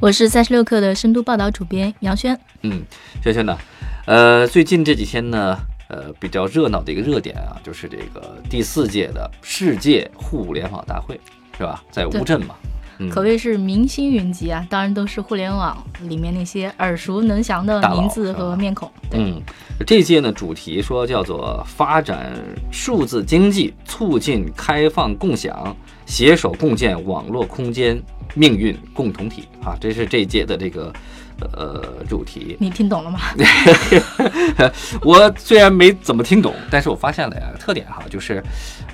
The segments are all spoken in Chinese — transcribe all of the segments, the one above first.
我是三十六克的深度报道主编杨轩。嗯，轩轩呢？呃，最近这几天呢，呃，比较热闹的一个热点啊，就是这个第四届的世界互联网大会，是吧？在乌镇嘛。可谓是明星云集啊！当然都是互联网里面那些耳熟能详的名字和面孔。嗯，这届呢主题说叫做发展数字经济，促进开放共享，携手共建网络空间命运共同体啊！这是这一届的这个呃主题。你听懂了吗？我虽然没怎么听懂，但是我发现了呀特点哈，就是。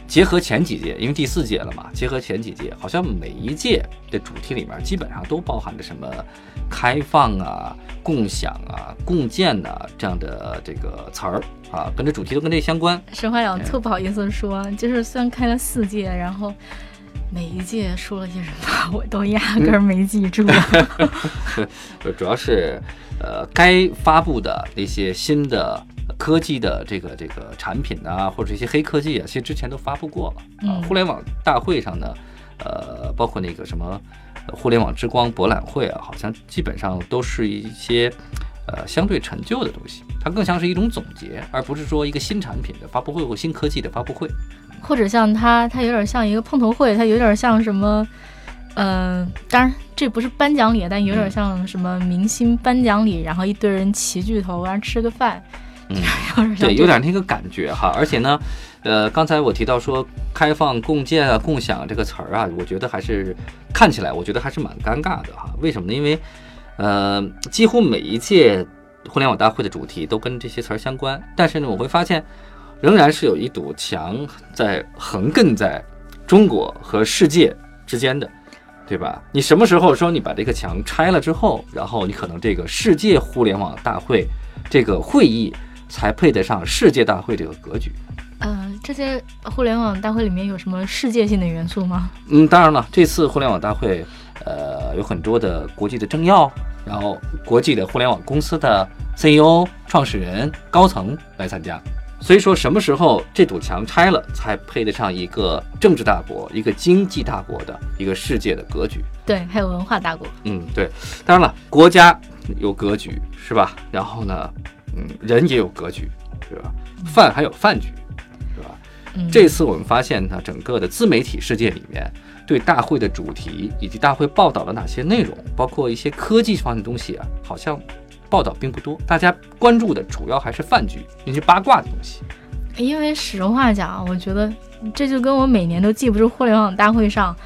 结合前几届，因为第四届了嘛，结合前几届，好像每一届的主题里面基本上都包含着什么开放啊、共享啊、共建呐这样的这个词儿啊，跟这主题都跟这相关。实话讲，特不好意思说，就是虽然开了四届，然后每一届说了些什么，我都压根儿没记住。主要是呃，该发布的那些新的。科技的这个这个产品啊，或者一些黑科技啊，其实之前都发布过了啊。互联网大会上呢，呃，包括那个什么互联网之光博览会啊，好像基本上都是一些呃相对陈旧的东西，它更像是一种总结，而不是说一个新产品的发布会或新科技的发布会。或者像它，它有点像一个碰头会，它有点像什么，嗯，当然这不是颁奖礼，但有点像什么明星颁奖礼，然后一堆人齐聚头，然后吃个饭。嗯，对，有点那个感觉哈。而且呢，呃，刚才我提到说开放、共建啊、共享这个词儿啊，我觉得还是看起来，我觉得还是蛮尴尬的哈。为什么呢？因为，呃，几乎每一届互联网大会的主题都跟这些词儿相关，但是呢，我会发现，仍然是有一堵墙在横亘在中国和世界之间的，对吧？你什么时候说你把这个墙拆了之后，然后你可能这个世界互联网大会这个会议。才配得上世界大会这个格局。呃，这些互联网大会里面有什么世界性的元素吗？嗯，当然了，这次互联网大会，呃，有很多的国际的政要，然后国际的互联网公司的 CEO、创始人、高层来参加。所以说，什么时候这堵墙拆了，才配得上一个政治大国、一个经济大国的一个世界的格局？对，还有文化大国。嗯，对。当然了，国家有格局，是吧？然后呢？嗯，人也有格局，是吧？饭还有饭局，是吧？嗯这次我们发现呢，整个的自媒体世界里面，对大会的主题以及大会报道了哪些内容，包括一些科技方面的东西啊，好像报道并不多。大家关注的主要还是饭局那些八卦的东西。因为实话讲，我觉得这就跟我每年都记不住互联网大会上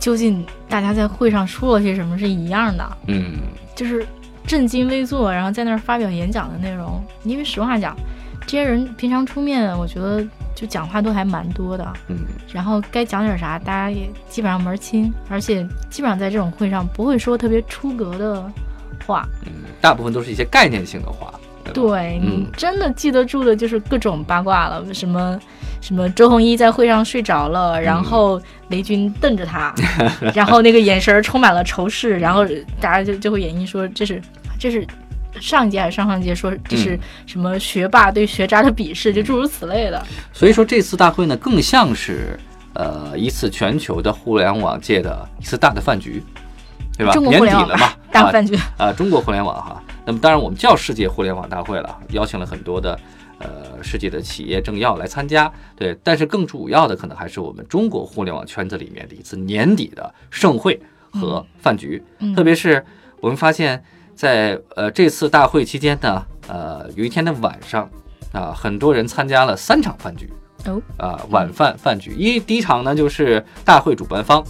究竟大家在会上说了些什么是一样的。嗯，就是。正襟危坐，然后在那儿发表演讲的内容，因为实话讲，这些人平常出面，我觉得就讲话都还蛮多的，嗯，然后该讲点啥，大家也基本上门儿清，而且基本上在这种会上不会说特别出格的话，嗯，大部分都是一些概念性的话，对你真的记得住的就是各种八卦了，什么。什么？周鸿祎在会上睡着了，然后雷军瞪着他，然后那个眼神充满了仇视，然后大家就就会演绎说这是这是上一届还是上上届说这是什么学霸对学渣的鄙视，就诸如此类的。所以说这次大会呢，更像是呃一次全球的互联网界的一次大的饭局，对吧？年底了嘛，大饭局啊，中国互联网哈。那么当然我们叫世界互联网大会了，邀请了很多的。呃，世界的企业政要来参加，对，但是更主要的可能还是我们中国互联网圈子里面的一次年底的盛会和饭局。特别是我们发现，在呃这次大会期间呢，呃有一天的晚上啊，很多人参加了三场饭局哦，啊晚饭饭局，一第一场呢就是大会主办方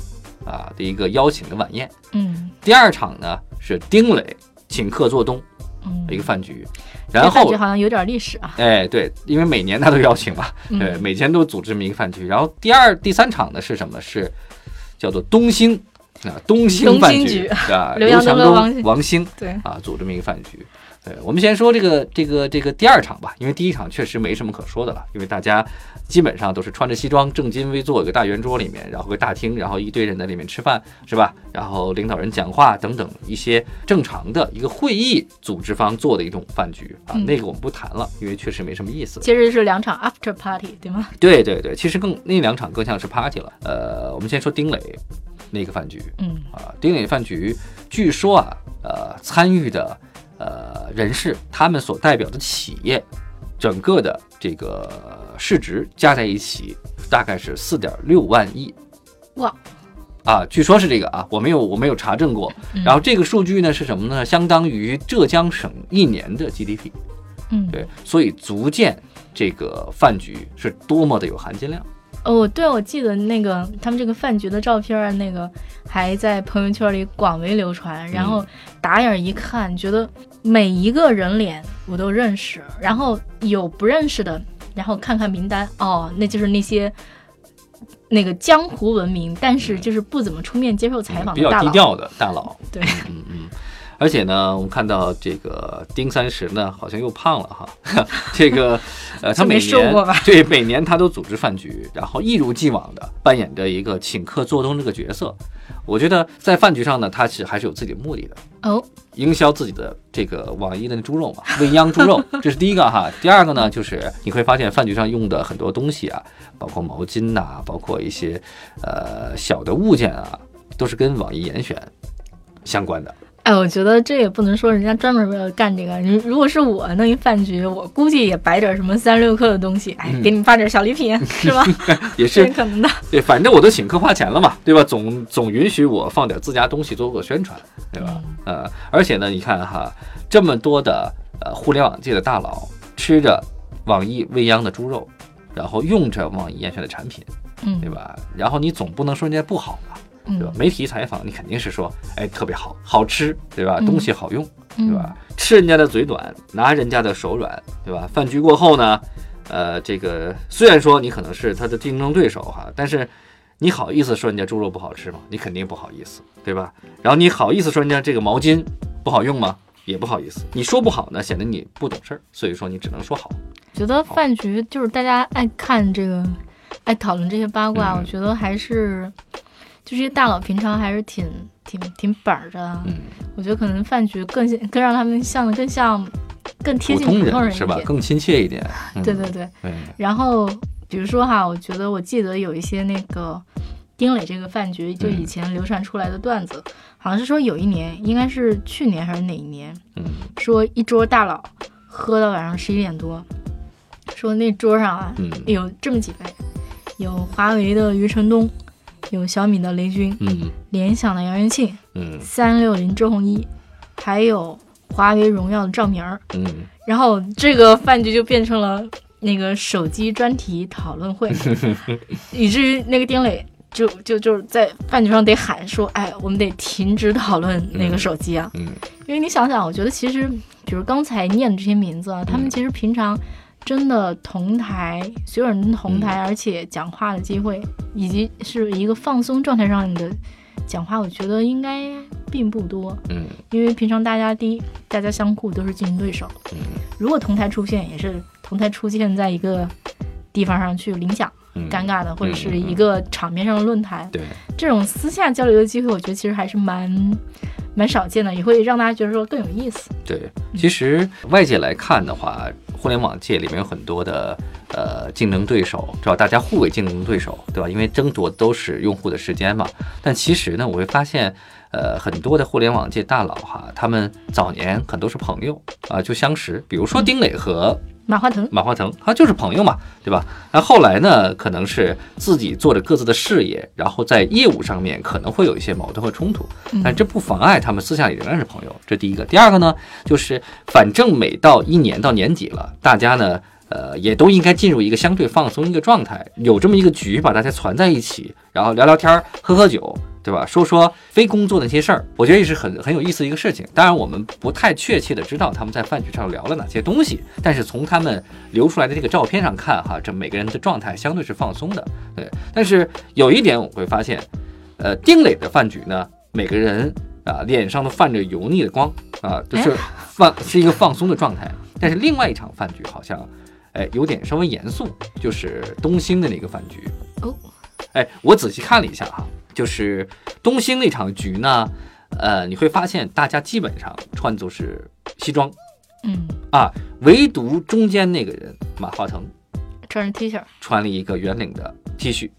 啊的一个邀请的晚宴，嗯，第二场呢是丁磊请客做东。一个饭局，然后好像有点历史啊。哎，对，因为每年他都邀请嘛，对，每年都组织这么一个饭局。然后第二、第三场呢是什么？是叫做东兴啊，东兴饭局啊，刘强东、王兴对啊，组这么一个饭局。对，我们先说这个这个这个第二场吧，因为第一场确实没什么可说的了，因为大家基本上都是穿着西装，正襟危坐一个大圆桌里面，然后个大厅，然后一堆人在里面吃饭，是吧？然后领导人讲话等等一些正常的一个会议组织方做的一种饭局啊，那个我们不谈了，因为确实没什么意思。其实是两场 after party，对吗？对对对，其实更那两场更像是 party 了。呃，我们先说丁磊那个饭局，嗯啊，丁磊饭局，据说啊，呃，参与的。呃，人士他们所代表的企业，整个的这个市值加在一起大概是四点六万亿，哇，啊，据说是这个啊，我没有我没有查证过。然后这个数据呢是什么呢？相当于浙江省一年的 GDP。嗯，对，所以足见这个饭局是多么的有含金量。哦，对，我记得那个他们这个饭局的照片，那个还在朋友圈里广为流传。然后打眼一看，觉得每一个人脸我都认识，然后有不认识的，然后看看名单，哦，那就是那些那个江湖闻名，但是就是不怎么出面接受采访比较低调的大佬。对，嗯嗯。而且呢，我们看到这个丁三十呢，好像又胖了哈。这个，呃，他每年 对每年他都组织饭局，然后一如既往的扮演着一个请客做东这个角色。我觉得在饭局上呢，他是还是有自己的目的的哦，营销自己的这个网易的猪肉嘛，未央猪肉，这是第一个哈。第二个呢，就是你会发现饭局上用的很多东西啊，包括毛巾呐，包括一些呃小的物件啊，都是跟网易严选相关的。哎，我觉得这也不能说人家专门为了干这个。你如果是我弄一饭局，我估计也摆点什么三六克的东西，哎，给你们发点小礼品，是吧？也是可能的。对，反正我都请客花钱了嘛，对吧？总总允许我放点自家东西做个宣传，对吧？呃，而且呢，你看哈，这么多的呃互联网界的大佬吃着网易未央的猪肉，然后用着网易严选的产品，嗯，对吧？然后你总不能说人家不好吧？对吧？媒体采访你肯定是说，哎，特别好，好吃，对吧？东西好用，对吧？吃人家的嘴短，拿人家的手软，对吧？饭局过后呢，呃，这个虽然说你可能是他的竞争对手哈，但是你好意思说人家猪肉不好吃吗？你肯定不好意思，对吧？然后你好意思说人家这个毛巾不好用吗？也不好意思。你说不好呢，显得你不懂事儿，所以说你只能说好。觉得饭局就是大家爱看这个，爱讨论这些八卦，我觉得还是。就这些大佬平常还是挺挺挺板儿的，嗯，我觉得可能饭局更更让他们像更像更贴近普通人是吧？更亲切一点。对对对。然后比如说哈，我觉得我记得有一些那个丁磊这个饭局，就以前流传出来的段子，好像是说有一年，应该是去年还是哪一年，嗯，说一桌大佬喝到晚上十一点多，说那桌上啊有这么几位，有华为的余承东。有小米的雷军，嗯，联想的杨元庆，嗯，三六零周鸿祎，还有华为荣耀的赵明儿，嗯，然后这个饭局就变成了那个手机专题讨论会，以至于那个丁磊就就就是在饭局上得喊说，哎，我们得停止讨论那个手机啊，嗯，因为你想想，我觉得其实比如刚才念的这些名字啊，他们其实平常。真的同台，所有人同台，而且讲话的机会，以及是一个放松状态上的讲话，我觉得应该并不多。嗯，因为平常大家第一，大家相互都是竞争对手。嗯，如果同台出现，也是同台出现在一个地方上去领奖，尴尬的，或者是一个场面上的论坛。对，这种私下交流的机会，我觉得其实还是蛮蛮少见的，也会让大家觉得说更有意思。对，其实外界来看的话。互联网界里面有很多的呃竞争对手，知道大家互为竞争对手，对吧？因为争夺都是用户的时间嘛。但其实呢，我会发现，呃，很多的互联网界大佬哈，他们早年很多是朋友啊，就相识。比如说丁磊和马化腾，马化腾他就是朋友嘛，对吧？那后来呢，可能是自己做着各自的事业，然后在业务上面可能会有一些矛盾和冲突，但这不妨碍他们私下里仍然是朋友。这第一个，第二个呢，就是反正每到一年到年底了，大家呢，呃，也都应该进入一个相对放松一个状态，有这么一个局把大家攒在一起，然后聊聊天，喝喝酒。对吧？说说非工作的那些事儿，我觉得也是很很有意思的一个事情。当然，我们不太确切的知道他们在饭局上聊了哪些东西，但是从他们流出来的这个照片上看，哈，这每个人的状态相对是放松的。对，但是有一点我会发现，呃，丁磊的饭局呢，每个人啊脸上都泛着油腻的光啊，就是放是一个放松的状态。但是另外一场饭局好像，哎，有点稍微严肃，就是东兴的那个饭局。哦，哎，我仔细看了一下哈，就是东兴那场局呢，呃，你会发现大家基本上穿都是西装，嗯，啊，唯独中间那个人马化腾穿着 T 恤，穿了一个圆领的 T 恤。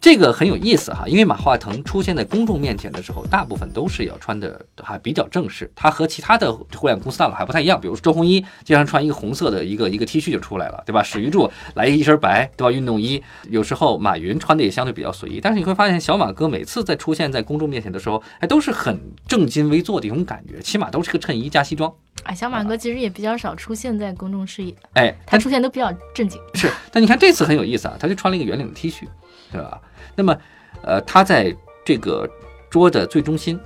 这个很有意思哈，因为马化腾出现在公众面前的时候，大部分都是要穿的还比较正式。他和其他的互联网公司大佬还不太一样，比如说周鸿祎经常穿一个红色的一个一个 T 恤就出来了，对吧？史玉柱来一身白，对吧？运动衣。有时候马云穿的也相对比较随意，但是你会发现小马哥每次在出现在公众面前的时候，哎，都是很正襟危坐的一种感觉，起码都是个衬衣加西装。哎，小马哥其实也比较少出现在公众视野，哎，他出现都比较正经。是，但你看这次很有意思啊，他就穿了一个圆领的 T 恤，对吧？那么，呃，他在这个桌的最中心，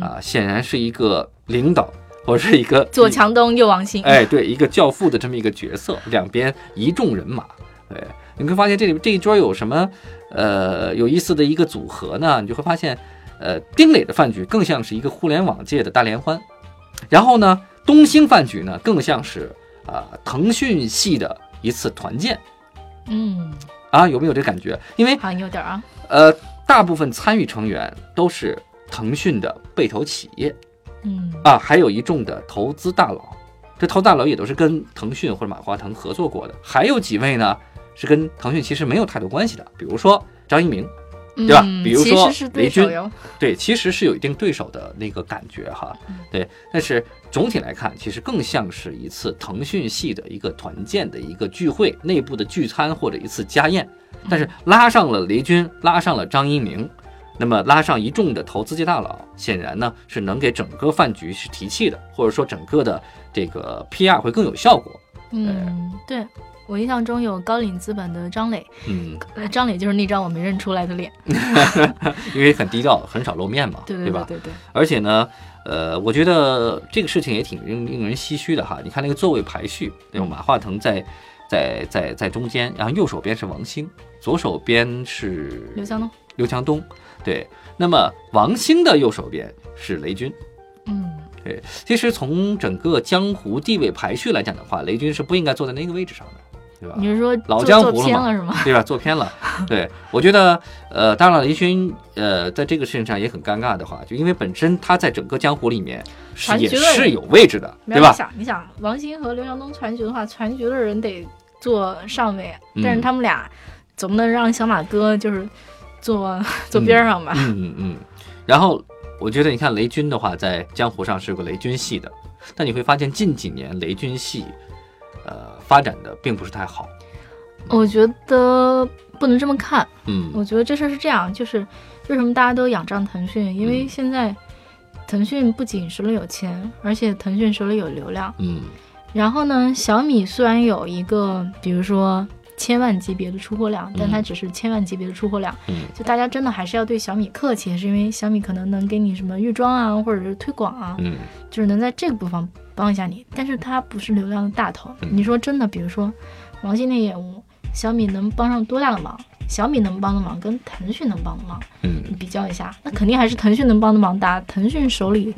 啊，显然是一个领导，或者是一个 左强东右王兴，哎，对，一个教父的这么一个角色。两边一众人马，对，你会发现这里这一桌有什么呃有意思的一个组合呢？你就会发现，呃，丁磊的饭局更像是一个互联网界的大联欢，然后呢，东兴饭局呢更像是啊腾讯系的一次团建，嗯。啊，有没有这感觉？因为好像有点啊。呃，大部分参与成员都是腾讯的被投企业，嗯啊，还有一众的投资大佬，这投资大佬也都是跟腾讯或者马化腾合作过的。还有几位呢，是跟腾讯其实没有太多关系的，比如说张一鸣。对吧？比如说雷军，对，其实是有一定对手的那个感觉哈。对，但是总体来看，其实更像是一次腾讯系的一个团建的一个聚会，内部的聚餐或者一次家宴。但是拉上了雷军，拉上了张一鸣，那么拉上一众的投资界大佬，显然呢是能给整个饭局是提气的，或者说整个的这个 PR 会更有效果。嗯，对。我印象中有高瓴资本的张磊，嗯，张磊就是那张我没认出来的脸，因为很低调，很少露面嘛，对对吧？对对。而且呢，呃，我觉得这个事情也挺令令人唏嘘的哈。你看那个座位排序，那种马化腾在在在在中间，然后右手边是王兴，左手边是刘强东，刘强东，对。那么王兴的右手边是雷军，嗯。对，其实从整个江湖地位排序来讲的话，雷军是不应该坐在那个位置上的。对吧？你是说老江湖了嘛？是吗？对吧？做偏了。对，我觉得，呃，当然了，雷军，呃，在这个事情上也很尴尬的话，就因为本身他在整个江湖里面是也是有位置的，对吧？你想，你想，王兴和刘强东传局的话，传局的人得坐上位，但是他们俩总不能让小马哥就是坐坐边上吧？嗯嗯嗯。然后我觉得，你看雷军的话，在江湖上是个雷军系的，但你会发现近几年雷军系。呃，发展的并不是太好，我觉得不能这么看。嗯，我觉得这事儿是这样，就是为什么大家都仰仗腾讯？因为现在腾讯不仅手里有钱，而且腾讯手里有流量。嗯，然后呢，小米虽然有一个，比如说千万级别的出货量，但它只是千万级别的出货量。嗯，就大家真的还是要对小米客气，是因为小米可能能给你什么预装啊，或者是推广啊，嗯，就是能在这个部分。帮一下你，但是它不是流量的大头。你说真的，比如说王兴那业务，小米能帮上多大的忙？小米能帮的忙跟腾讯能帮的忙，嗯，你比较一下，那肯定还是腾讯能帮的忙大。腾讯手里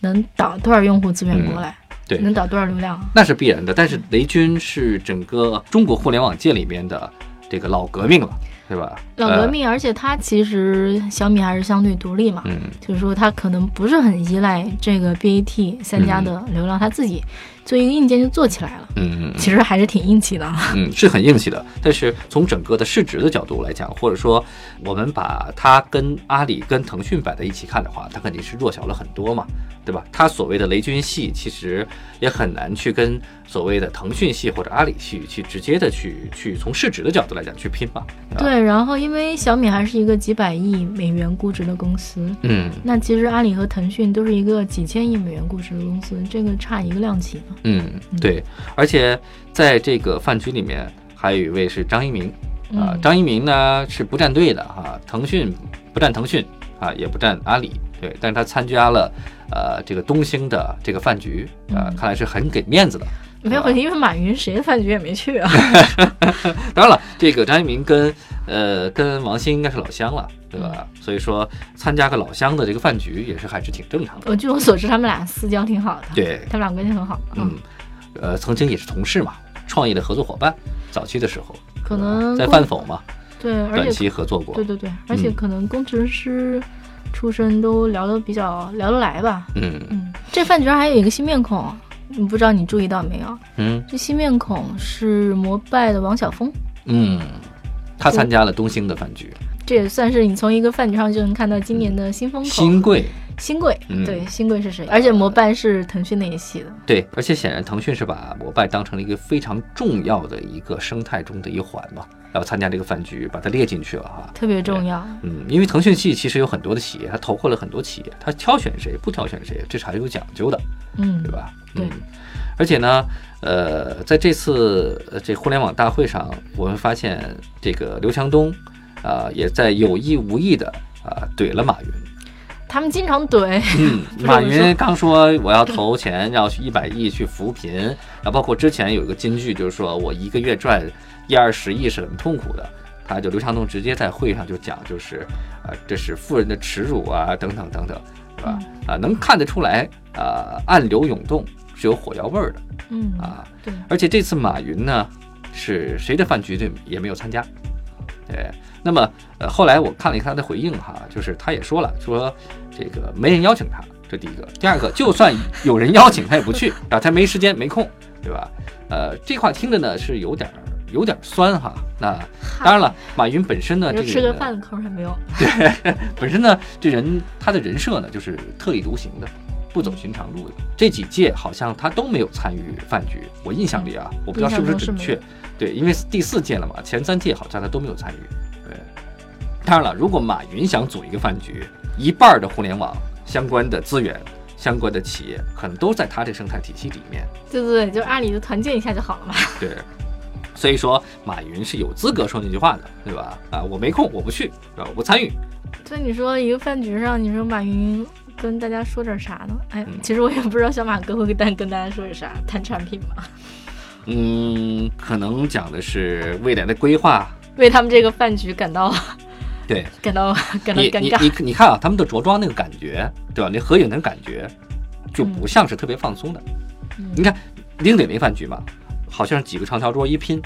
能导多少用户资源过来？对，能导多少流量？那是必然的。但是雷军是整个中国互联网界里面的这个老革命了。对吧？老革命，而且它其实小米还是相对独立嘛，嗯，就是说它可能不是很依赖这个 BAT 三家的流量，它自己做一个硬件就做起来了，嗯嗯，其实还是挺硬气的，嗯，是很硬气的。但是从整个的市值的角度来讲，或者说我们把它跟阿里、跟腾讯摆在一起看的话，它肯定是弱小了很多嘛。对吧？它所谓的雷军系，其实也很难去跟所谓的腾讯系或者阿里系去直接的去去从市值的角度来讲去拼吧。对，然后因为小米还是一个几百亿美元估值的公司，嗯，那其实阿里和腾讯都是一个几千亿美元估值的公司，这个差一个量级呢。嗯，对，而且在这个饭局里面还有一位是张一鸣啊，张一鸣呢是不站队的哈，腾讯不站腾讯啊，也不站阿里。对，但是他参加了，呃，这个东兴的这个饭局，啊，看来是很给面子的。没有，因为马云谁的饭局也没去啊。当然了，这个张一鸣跟呃，跟王鑫应该是老乡了，对吧？所以说参加个老乡的这个饭局也是还是挺正常的。我据我所知，他们俩私交挺好的，对他们俩关系很好。嗯，呃，曾经也是同事嘛，创业的合作伙伴，早期的时候可能在饭否嘛，对，短期合作过，对对对，而且可能工程师出身都聊得比较聊得来吧。嗯嗯，这饭局上还有一个新面孔，不知道你注意到没有？嗯，这新面孔是摩拜的王晓峰。嗯。他参加了东兴的饭局，这也算是你从一个饭局上就能看到今年的新风口。新贵，新贵，对，新贵是谁？而且摩拜是腾讯那一系的。对，而且显然腾讯是把摩拜当成了一个非常重要的一个生态中的一环嘛，然后参加这个饭局，把它列进去了哈。特别重要。嗯，因为腾讯系其实有很多的企业，他投过了很多企业，他挑选谁不挑选谁，这是还是有讲究的，嗯，对吧？嗯。而且呢，呃，在这次这互联网大会上，我们发现这个刘强东，啊，也在有意无意的啊怼了马云。他们经常怼。嗯，马云刚说我要投钱，要去一百亿去扶贫，然后包括之前有一个金句，就是说我一个月赚一二十亿是很痛苦的。他就刘强东直接在会上就讲，就是啊，这是富人的耻辱啊，等等等等，是吧？啊，能看得出来啊，暗流涌动。是有火药味儿的，嗯啊，对，而且这次马云呢，是谁的饭局这也没有参加，对，那么呃后来我看了一看他的回应哈，就是他也说了，说这个没人邀请他，这第一个，第二个就算有人邀请他也不去啊，他没时间没空，对吧？呃，这话听着呢是有点有点酸哈。那当然了，马云本身呢，这个吃个饭的空还没有，对，本身呢这人他的人设呢就是特立独行的。不走寻常路的这几届，好像他都没有参与饭局。我印象里啊，我不知道是不是准确。对，因为第四届了嘛，前三届好像他都没有参与。对，当然了，如果马云想组一个饭局，一半的互联网相关的资源、相关的企业，可能都在他这生态体系里面。对对对，就阿里的团建一下就好了嘛。对，所以说马云是有资格说那句话的，对吧？啊，我没空，我不去，啊？我不参与。所以你说一个饭局上，你说马云。跟大家说点啥呢？哎，其实我也不知道小马哥会跟跟大家说点啥，谈产品吗？嗯，可能讲的是未来的规划，为他们这个饭局感到 对，感到感到尴尬。你你你看啊，他们的着装那个感觉，对吧？那合影的感觉就不像是特别放松的。你看丁磊那饭局嘛，好像是几个长条桌一拼，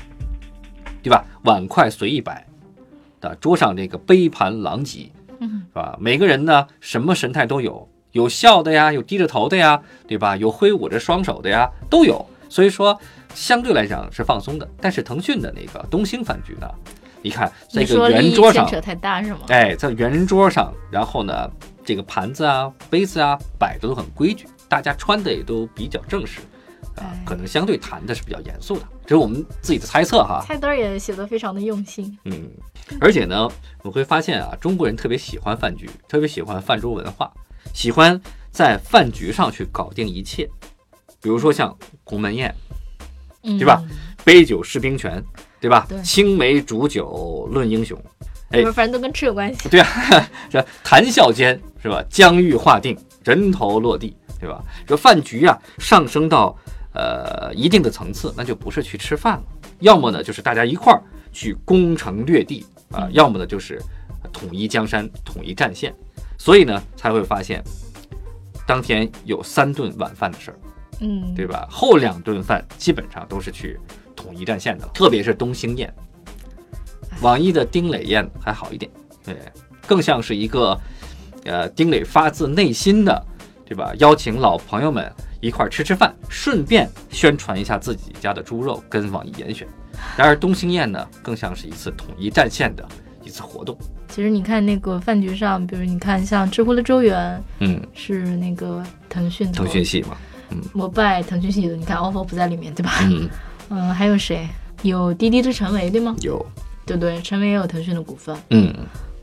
对吧？碗筷随意摆，的桌上那个杯盘狼藉。是吧？每个人呢，什么神态都有，有笑的呀，有低着头的呀，对吧？有挥舞着双手的呀，都有。所以说，相对来讲是放松的。但是腾讯的那个东兴饭局呢，你看这个圆桌上，扯太大是吗？哎，在圆桌上，然后呢，这个盘子啊、杯子啊摆的都很规矩，大家穿的也都比较正式。啊，可能相对谈的是比较严肃的，这是我们自己的猜测哈。菜单也写的非常的用心。嗯，而且呢，我会发现啊，中国人特别喜欢饭局，特别喜欢饭桌文化，喜欢在饭局上去搞定一切。比如说像鸿门宴，对吧？杯酒释兵权，对吧？青梅煮酒论英雄，哎，反正都跟吃有关系。对啊，这谈笑间是吧？疆域划定，人头落地，对吧？这饭局啊，上升到。呃，一定的层次，那就不是去吃饭了，要么呢就是大家一块儿去攻城略地啊，要么呢就是统一江山、统一战线，所以呢才会发现当天有三顿晚饭的事儿，嗯，对吧？后两顿饭基本上都是去统一战线的，特别是东兴宴，网易的丁磊宴还好一点，对，更像是一个呃丁磊发自内心的，对吧？邀请老朋友们。一块儿吃吃饭，顺便宣传一下自己家的猪肉跟网易严选。然而东兴宴呢，更像是一次统一战线的一次活动。其实你看那个饭局上，比如你看像知乎的周元，嗯，是那个腾讯腾讯系嘛，嗯，摩拜腾讯系的，你看 ofo 不在里面对吧？嗯嗯，还有谁？有滴滴的陈维对吗？有，对对，陈维也有腾讯的股份，嗯，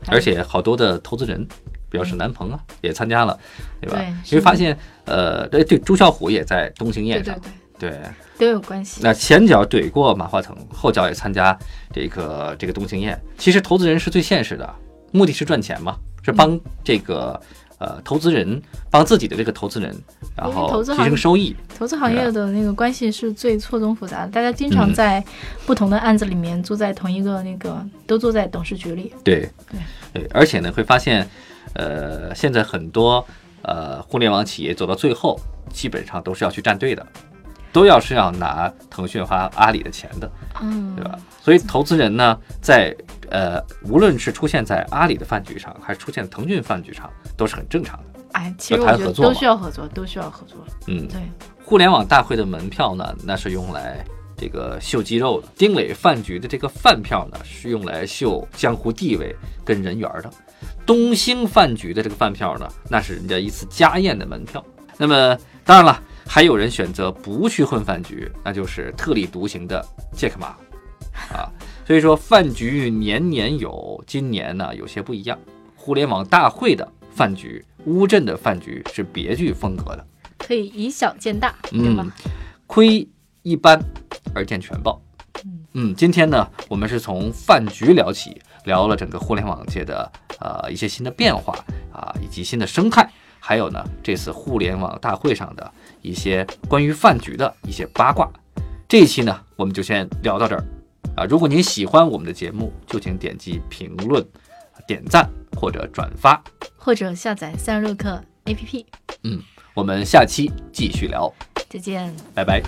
而且好多的投资人。比较是南鹏啊，也参加了，对吧？因为发现，呃，对对，朱啸虎也在东兴宴上，对都有关系。那前脚怼过马化腾，后脚也参加这个这个东兴宴。其实投资人是最现实的，目的是赚钱嘛，是帮这个呃投资人帮自己的这个投资人，然后提升收益。投资行业的那个关系是最错综复杂的，大家经常在不同的案子里面坐在同一个那个，都坐在董事局里。对对对，而且呢，会发现，呃，现在很多呃互联网企业走到最后，基本上都是要去站队的，都要是要拿腾讯和阿里的钱的，嗯，对吧？所以投资人呢，在呃无论是出现在阿里的饭局上，还是出现腾讯饭局上，都是很正常的。哎，其实我觉得都需要合作，都需要合作。嗯，对。互联网大会的门票呢，那是用来这个秀肌肉的；丁磊饭局的这个饭票呢，是用来秀江湖地位跟人缘的；东兴饭局的这个饭票呢，那是人家一次家宴的门票。那么，当然了，还有人选择不去混饭局，那就是特立独行的杰克马啊。所以说，饭局年年有，今年呢有些不一样。互联网大会的饭局。乌镇的饭局是别具风格的，可以以小见大，对吧？窥一般而见全豹。嗯，今天呢，我们是从饭局聊起，聊了整个互联网界的呃一些新的变化啊，以及新的生态，还有呢这次互联网大会上的一些关于饭局的一些八卦。这一期呢，我们就先聊到这儿啊。如果您喜欢我们的节目，就请点击评论、点赞或者转发。或者下载三十六课 APP。嗯，我们下期继续聊，再见，拜拜。